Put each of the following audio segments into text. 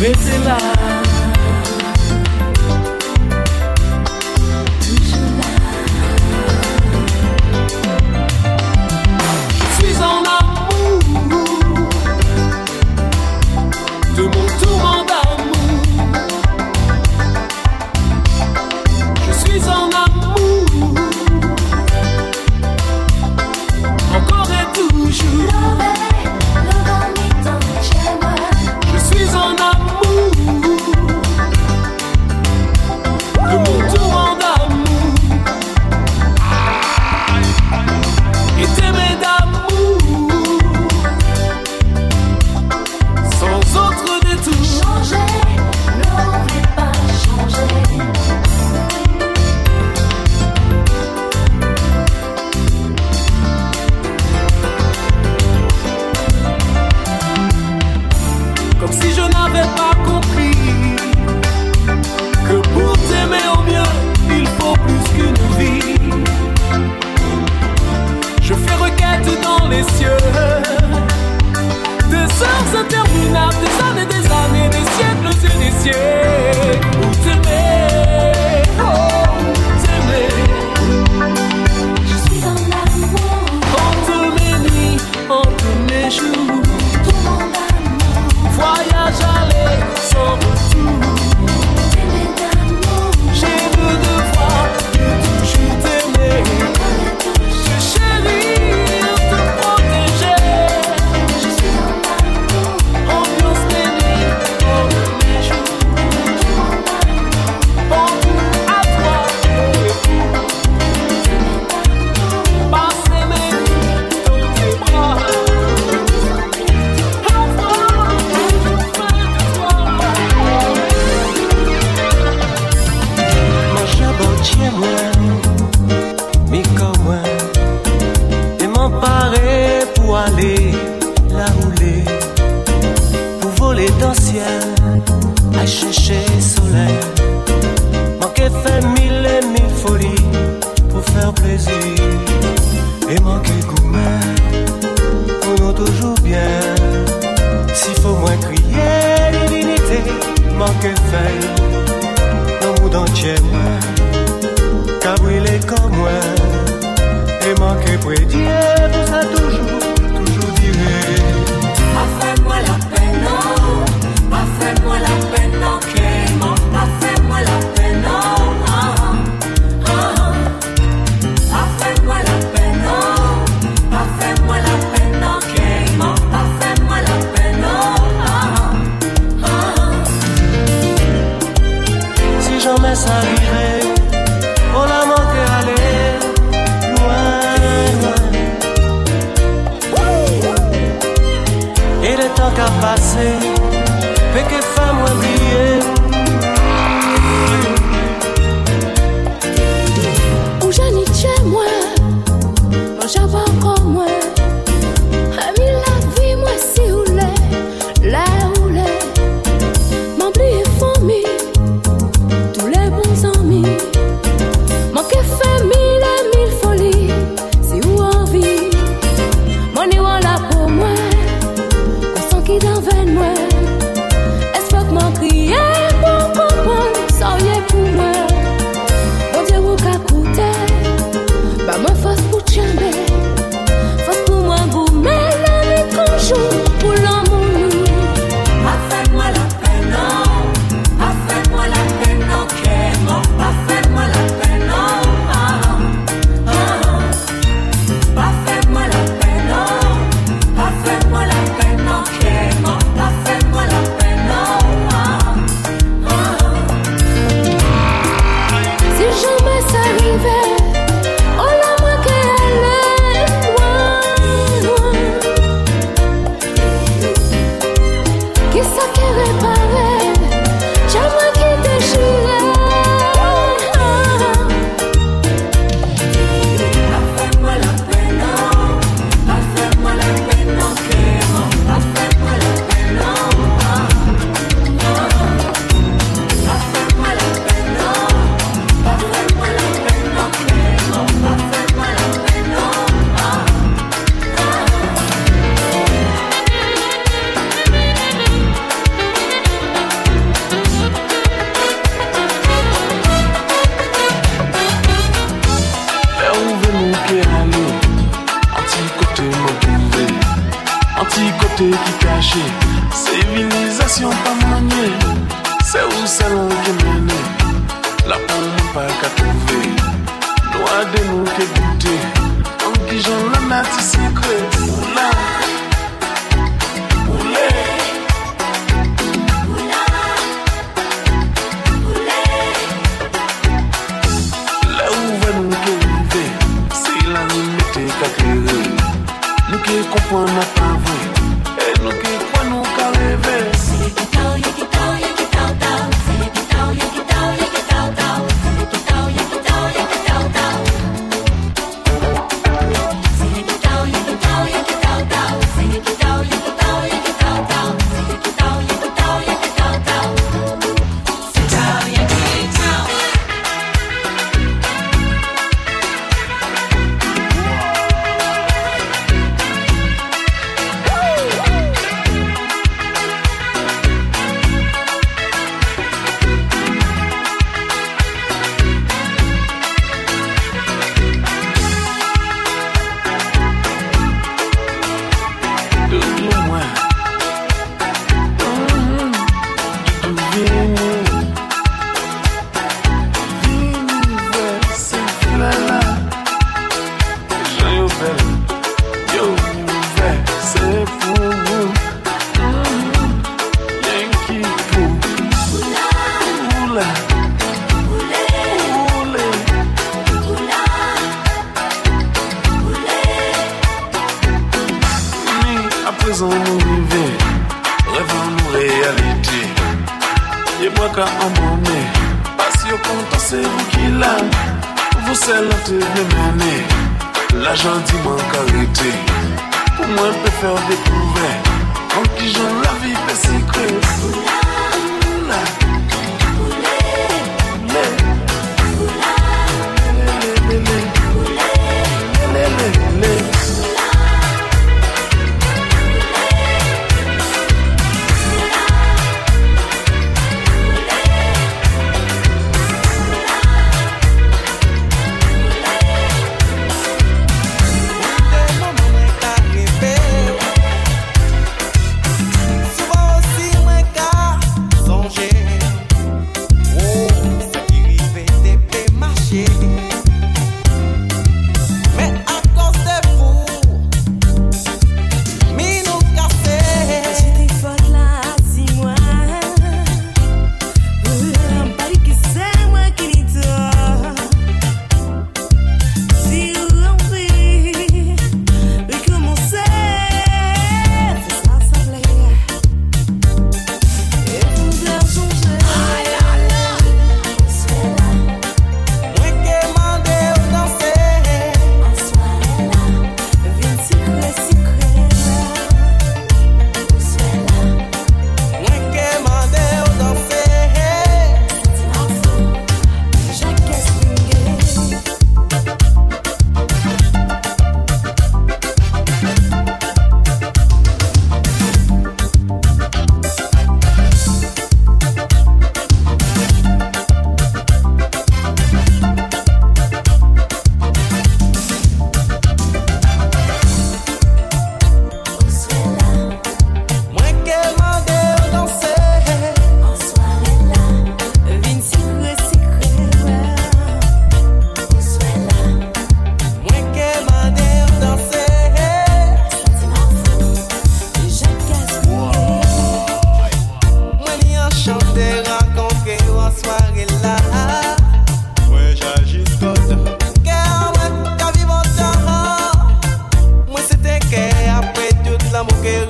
Restez là. yeah.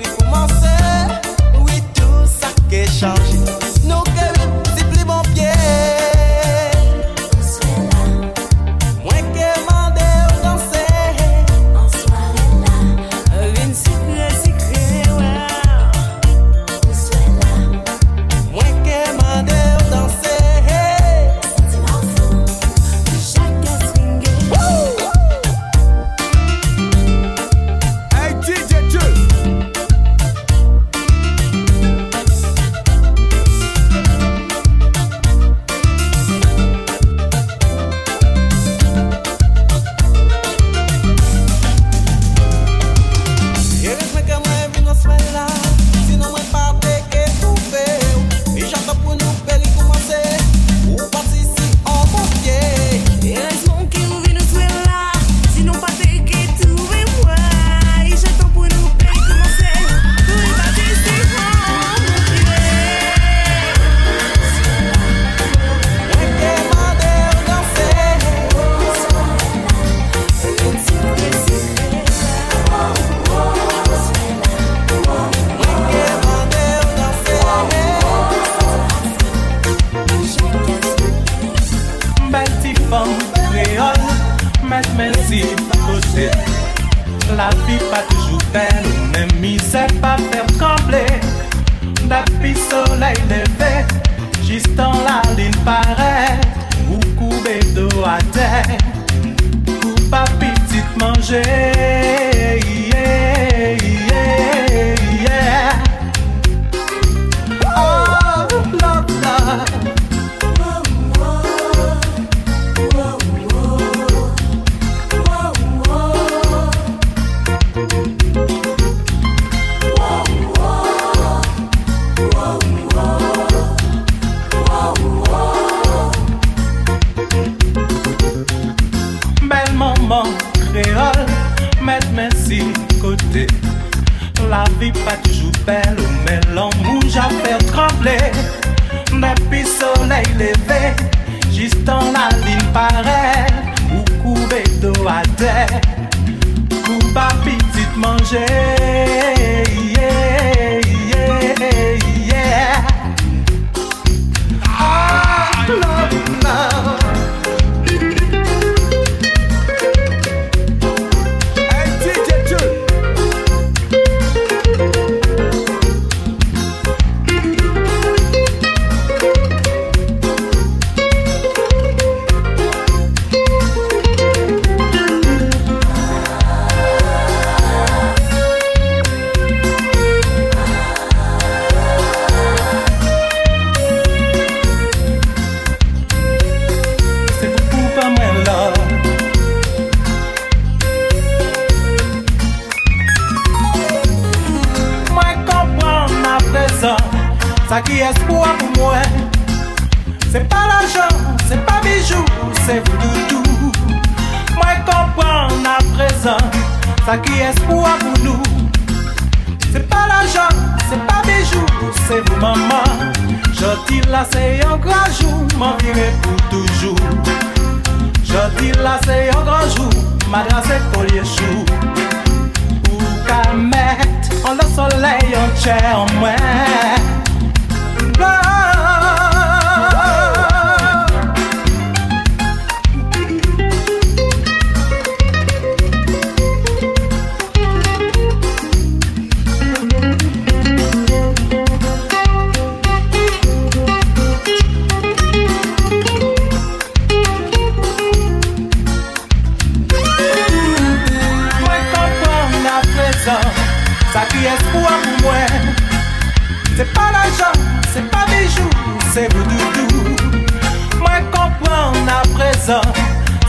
oui, pour m'en oui, tout ça qui est chargé.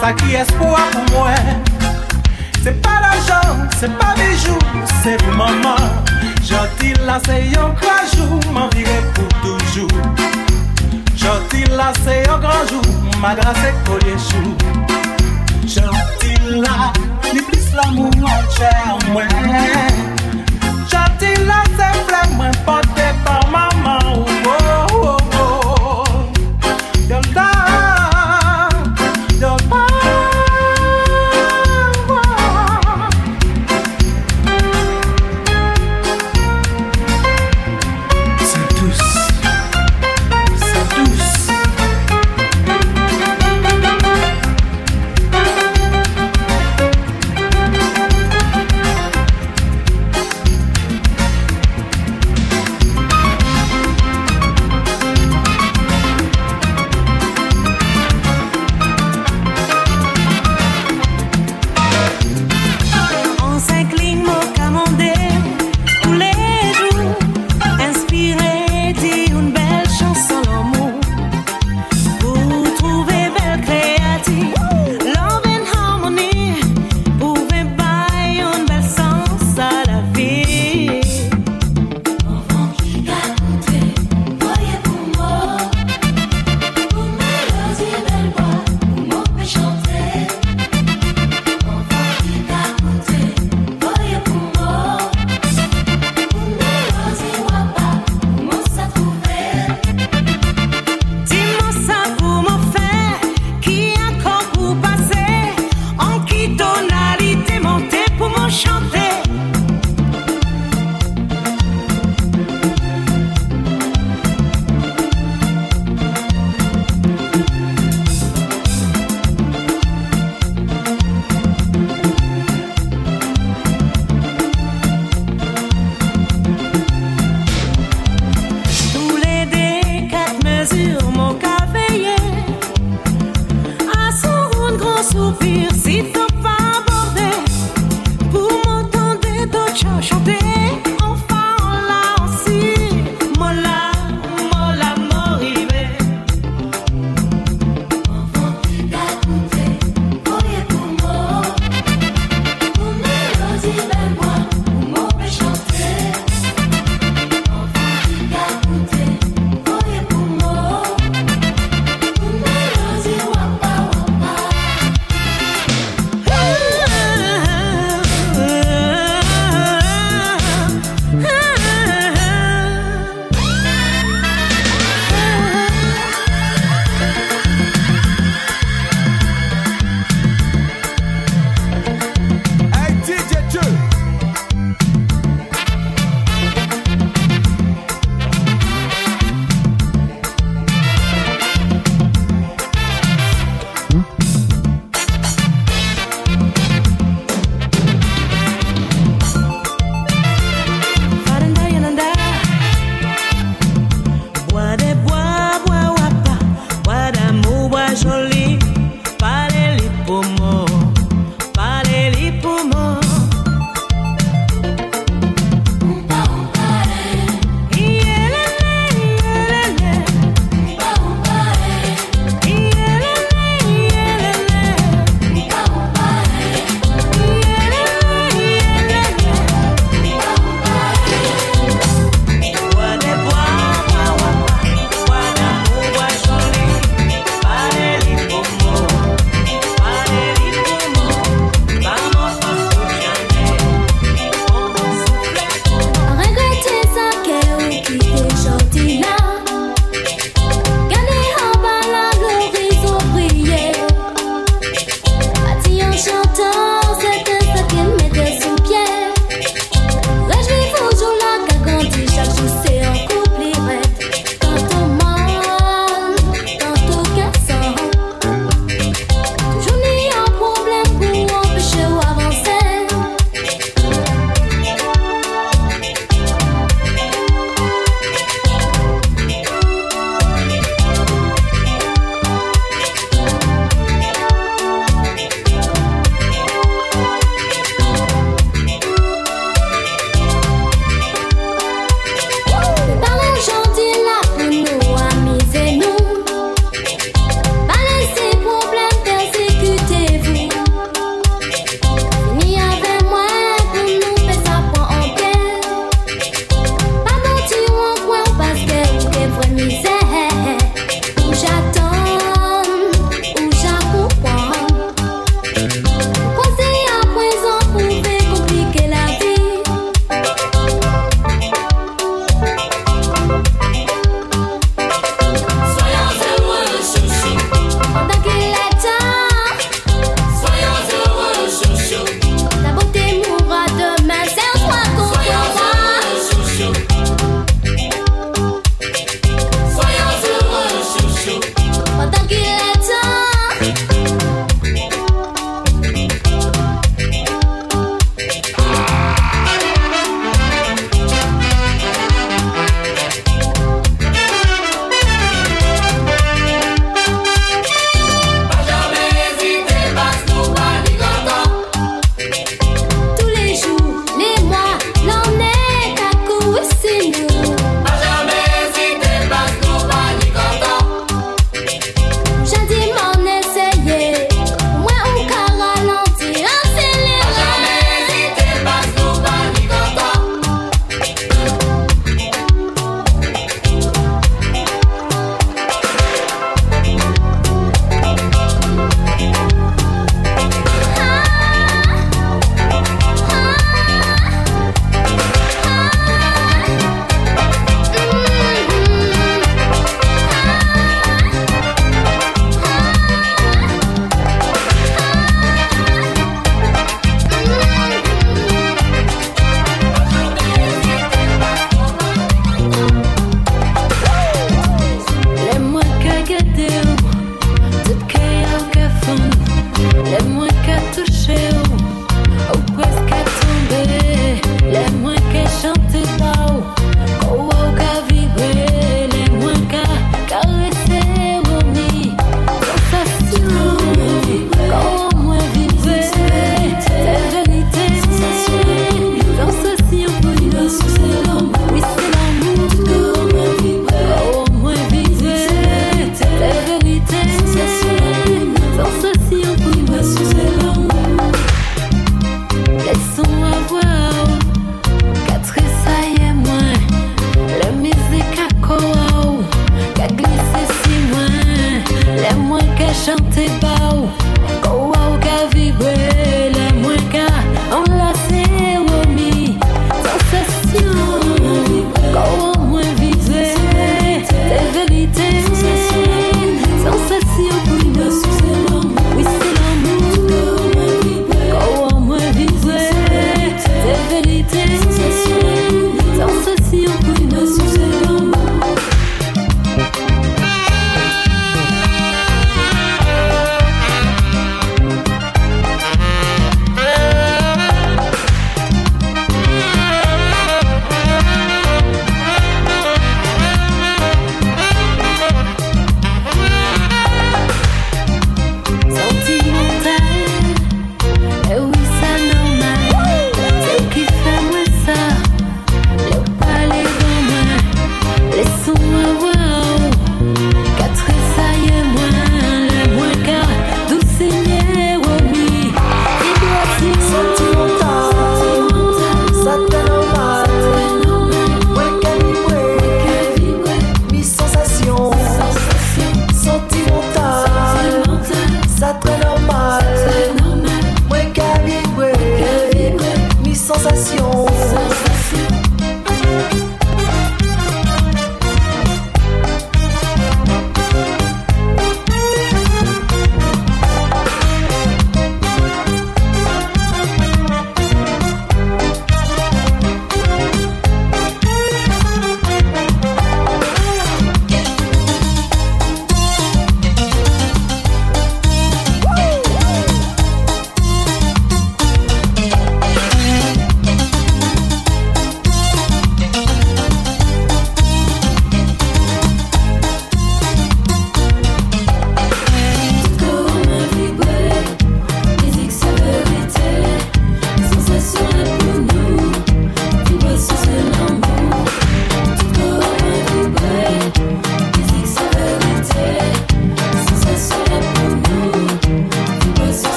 ça qui est espoir pour moi. C'est pas l'argent, c'est pas bijoux, c'est vous maman. Gentil là, c'est un grand jour, m'en pour toujours. Gentil là, c'est un grand jour, ma grâce est collée chou. Gentil là, ni plus l'amour en chair, moi. Gentil là, c'est vraiment pas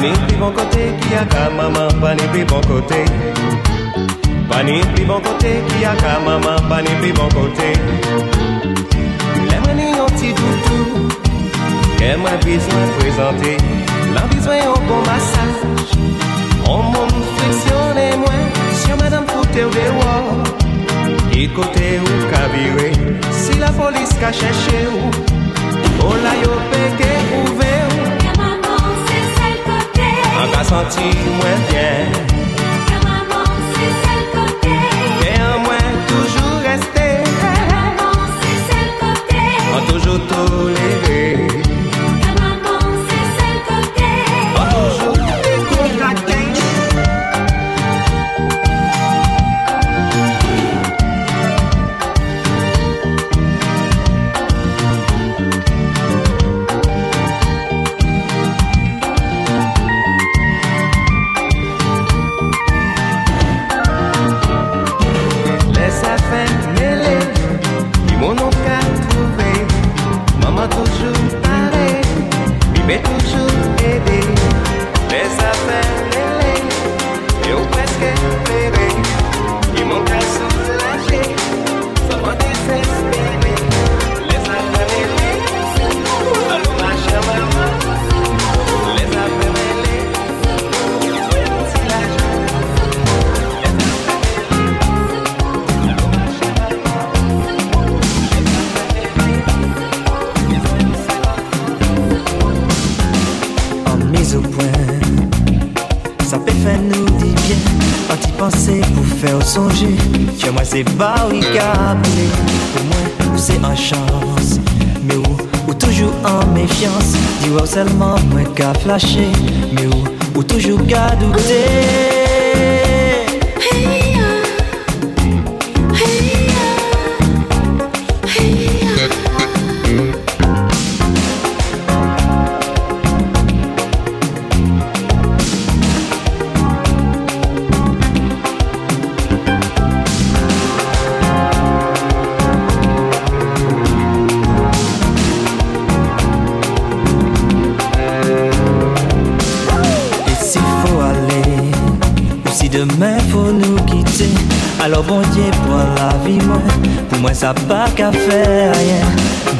Pani pli bon côté qui a maman, pani pli bon côté. Pani pli bon côté qui a ka maman, pani pli bon ni un petit toutou, présenter. L'en besoin un bon massage, on monte frictionner moins. Si madame foute au dehors, qui côté ou ka si la police ka cherché ou, oh là yo An ka santi mwen bien. Kè maman se sel kote Kè an mwen toujou reste Kè maman se sel kote An toujou tolere bit c'est barricade, pour moi c'est en chance. Mais où, ou toujours en méfiance, dis-moi seulement moi qu'à flasher. Mais où, ou toujours qu'à douter. Moi ça pas qu'à faire rien.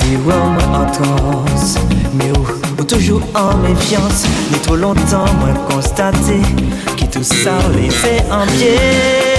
Dis-moi moi en mais où, ou toujours en méfiance, ni trop longtemps moi constater qui tout ça laissé en pied.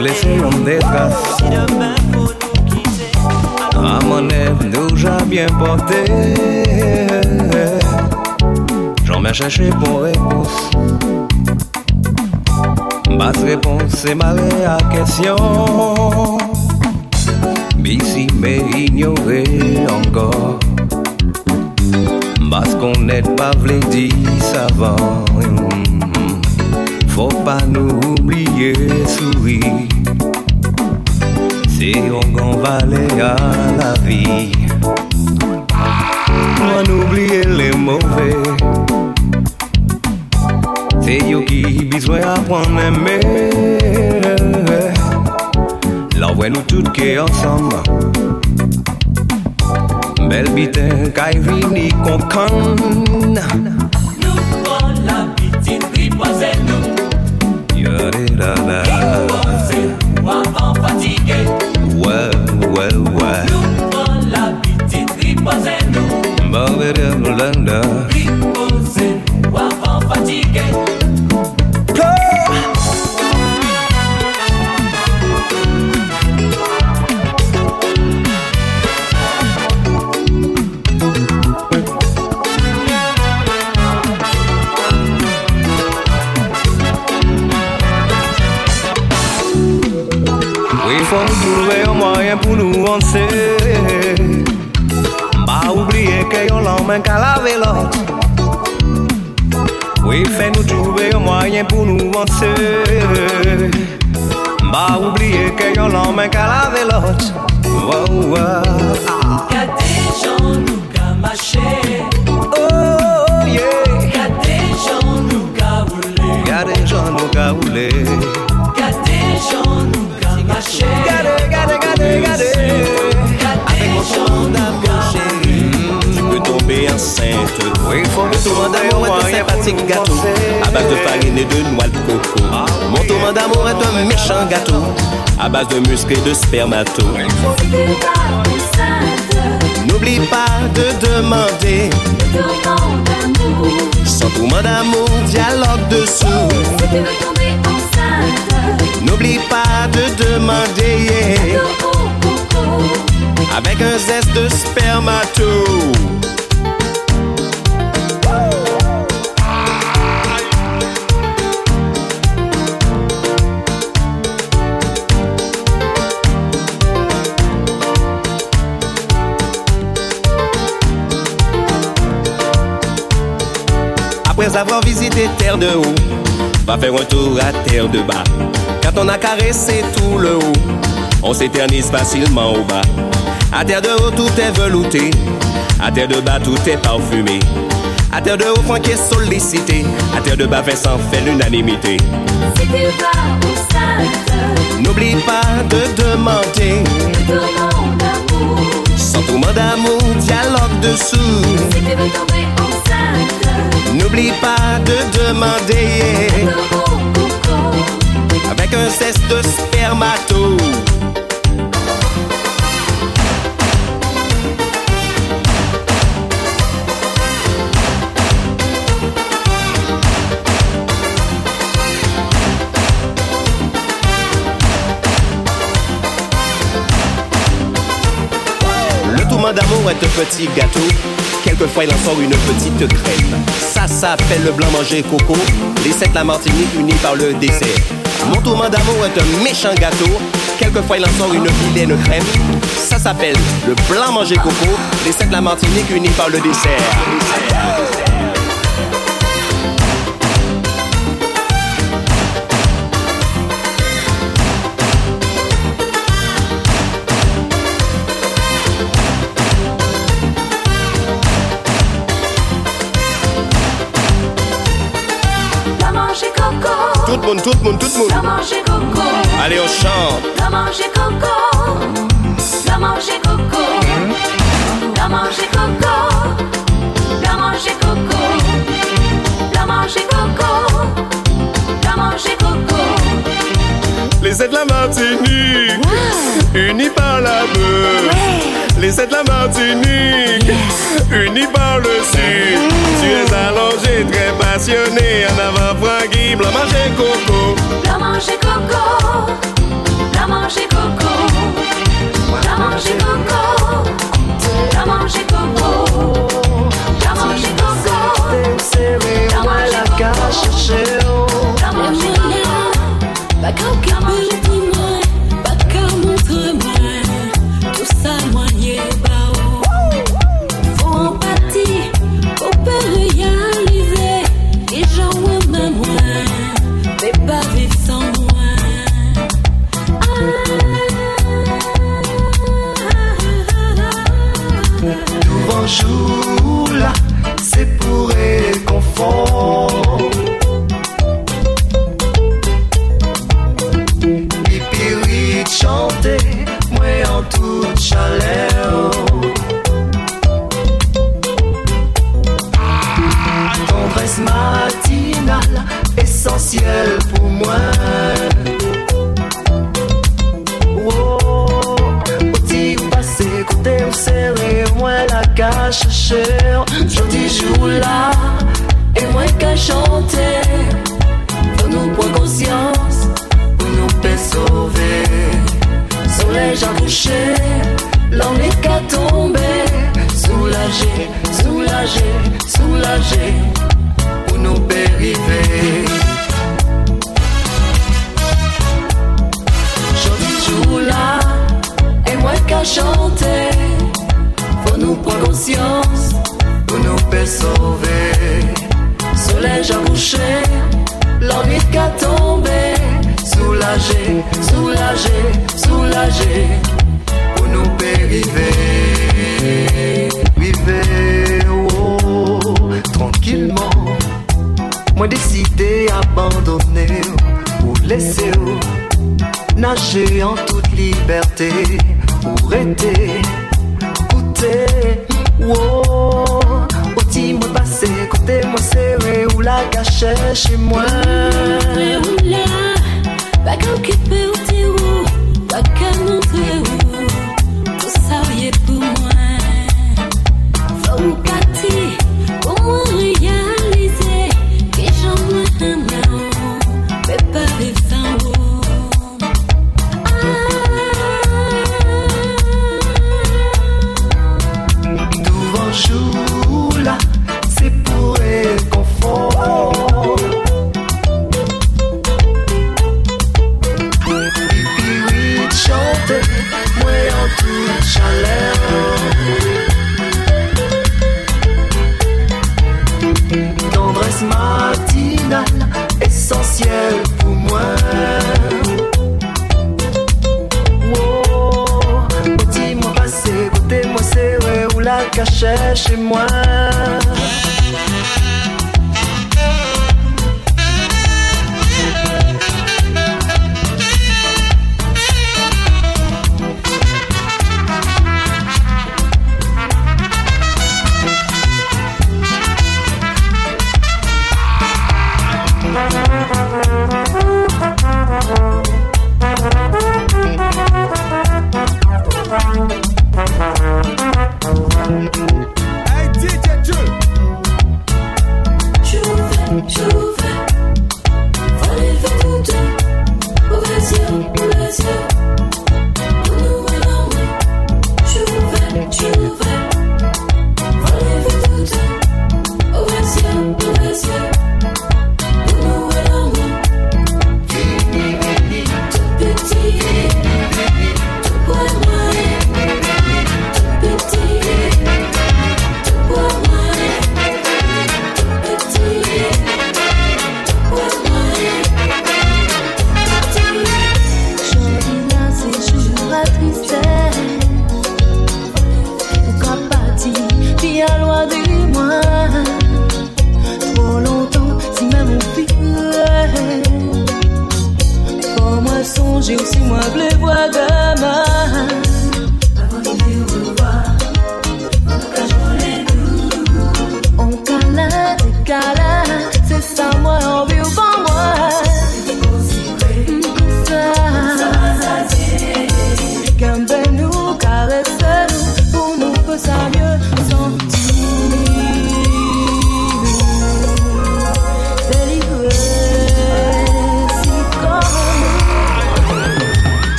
Nous laisserons des traces À mon œuvre nous j'ai bien porté. J'en ai cherché pour réponse. Ma réponse c'est ma à question si mais ignoré encore. Parce qu'on n'est pas vle dit savant Fò pa nou oubliye souri Se yon gan vale a la vi Mwen oubliye le mouve Se yo ki biswe apon eme La wè nou tout ke ansam Bel biten kaj vini kon kan da da Wavan fatige Wè wè wè Nou pran la biti tripoze nou Mbavedem landa Mbavedem landa pour nous avancer Pas oublier que yon l'emmène qu'à laver l'autre Oui, fait nous trouver un moyen pour nous avancer Pas oublier que yon l'emmène qu'à laver l'autre Wow, wow. Y'a des gens nous ka mache Oh, yeah. Y'a des gens nous ka roule Y'a des gens nous ka rouler sympathique gâteau à base de farine et de noix de coco. Mon tourment d'amour est un méchant gâteau à base de muscles et de spermato. N'oublie pas de demander Sans tourment d'amour, dialogue dessous. N'oublie pas de demander yeah, avec un zeste de spermato. Après avoir visité terre de haut, va faire un tour à terre de bas. Quand on a caressé tout le haut, on s'éternise facilement au bas. À terre de haut, tout est velouté. À terre de bas, tout est parfumé. À terre de haut, Franck est sollicité. À terre de bas, Vincent fait l'unanimité. Si N'oublie pas de demander. tourment d'amour. Sentiment d'amour, dialogue dessous. Si tu veux tomber enceinte, N'oublie pas de demander. Avec un cesse de spermato. Le tourment d'amour est un petit gâteau. Quelquefois il en sort une petite crème. Ça s'appelle le blanc manger coco. Les sept la Martinique unis par le dessert. Mon tourment d'amour est un méchant gâteau. Quelquefois il en sort une vilaine crème. Ça s'appelle le blanc manger coco. Les sept la Martinique unis par le dessert. Tout le monde, tout le monde, tout le monde. manger coco. Allez, on chante. Va manger coco. Va manger coco. Va manger coco. Va manger coco. Va manger coco. Va manger coco. Les sept la Martinique, unis par la beuh. Les sept la Martinique, unis par le sud. Tu es allongé, très passionné. En avant, Francky, blanc manger coco. Va manger coco. Va manger coco. Va manger coco. Va manger coco. Come on. come chanter. Faut nous prendre conscience, pour nous peut sauver. Soleil à coucher, l'homme est qu'à tomber. Soulagé, soulagé, soulagé, pour nous périver. Jour là, et moi qu'à chanter. Faut nous prendre conscience, pour nous peut sauver. Soleil à coucher, l'ennui qu'à tomber. Soulagé, soulagé, soulagé, pour nous périver. Vivez, oh, tranquillement. Moi décidé abandonner, pour laisser nager en toute liberté, pour être Écoutez, wow, la gâchée chez moi. La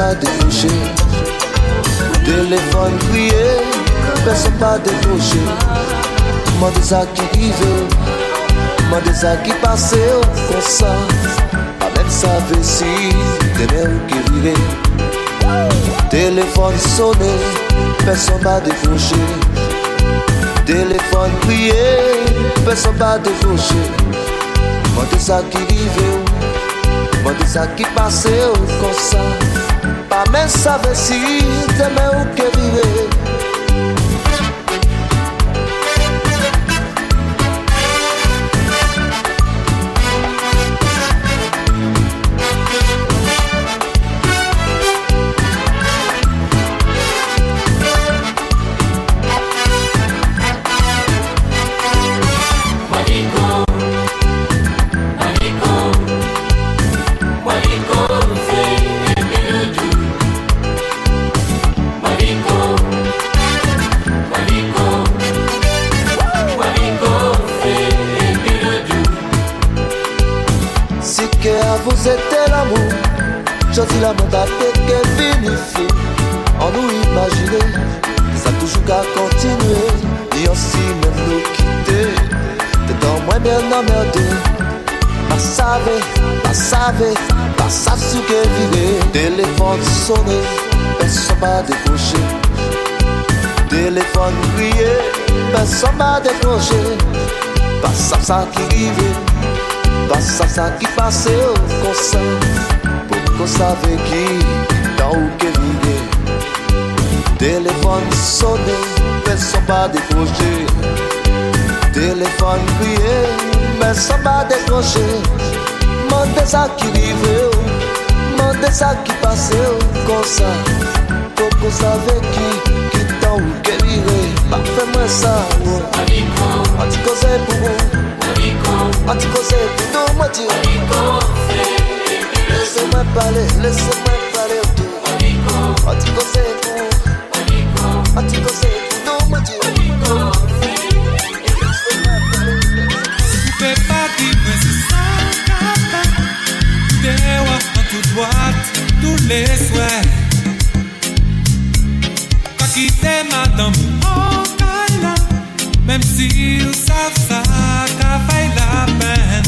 pa dekouche Telefon kriye, person pa dekouche Mande sa ki rive, mande sa ki pase Fon sa, pa men sa vesi, teme ou ki vire Telefon sone, person pa dekouche Telefon kriye, person pa dekouche Mande sa ki rive ou Mande sa ki pase ou kon sa a mesa meu que vive. pavé, pas sa souké. Téléphone sonné, personne m'a décroché. Téléphone crié, personne m'a décroché. Pas sa sa qui vive, pas sa sa qui passe au conseil. Pour qu'on savait qui, dans où que vive. Téléphone sonné, personne m'a décroché. Téléphone crié, personne m'a décroché. Manteza que viveu, manteza que passeu, coça, pouco sabe que, que tão querida, parfum mansa, pode cozer por vous, pode cozer por nous, moi tu, laissez-moi parler, laissez-moi parler tout, pode cozer pour vous, pode cozer le swè Kwa ki te madan Mwen oh, kaj la Mem si ou sav sa Ka fay la pen.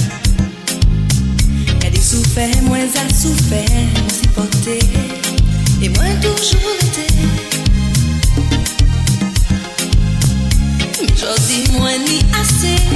Kade soufe mwen al soufe Mwen si pote. E mwen toujou rete. Jodi mwen ni ase.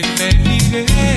alguien me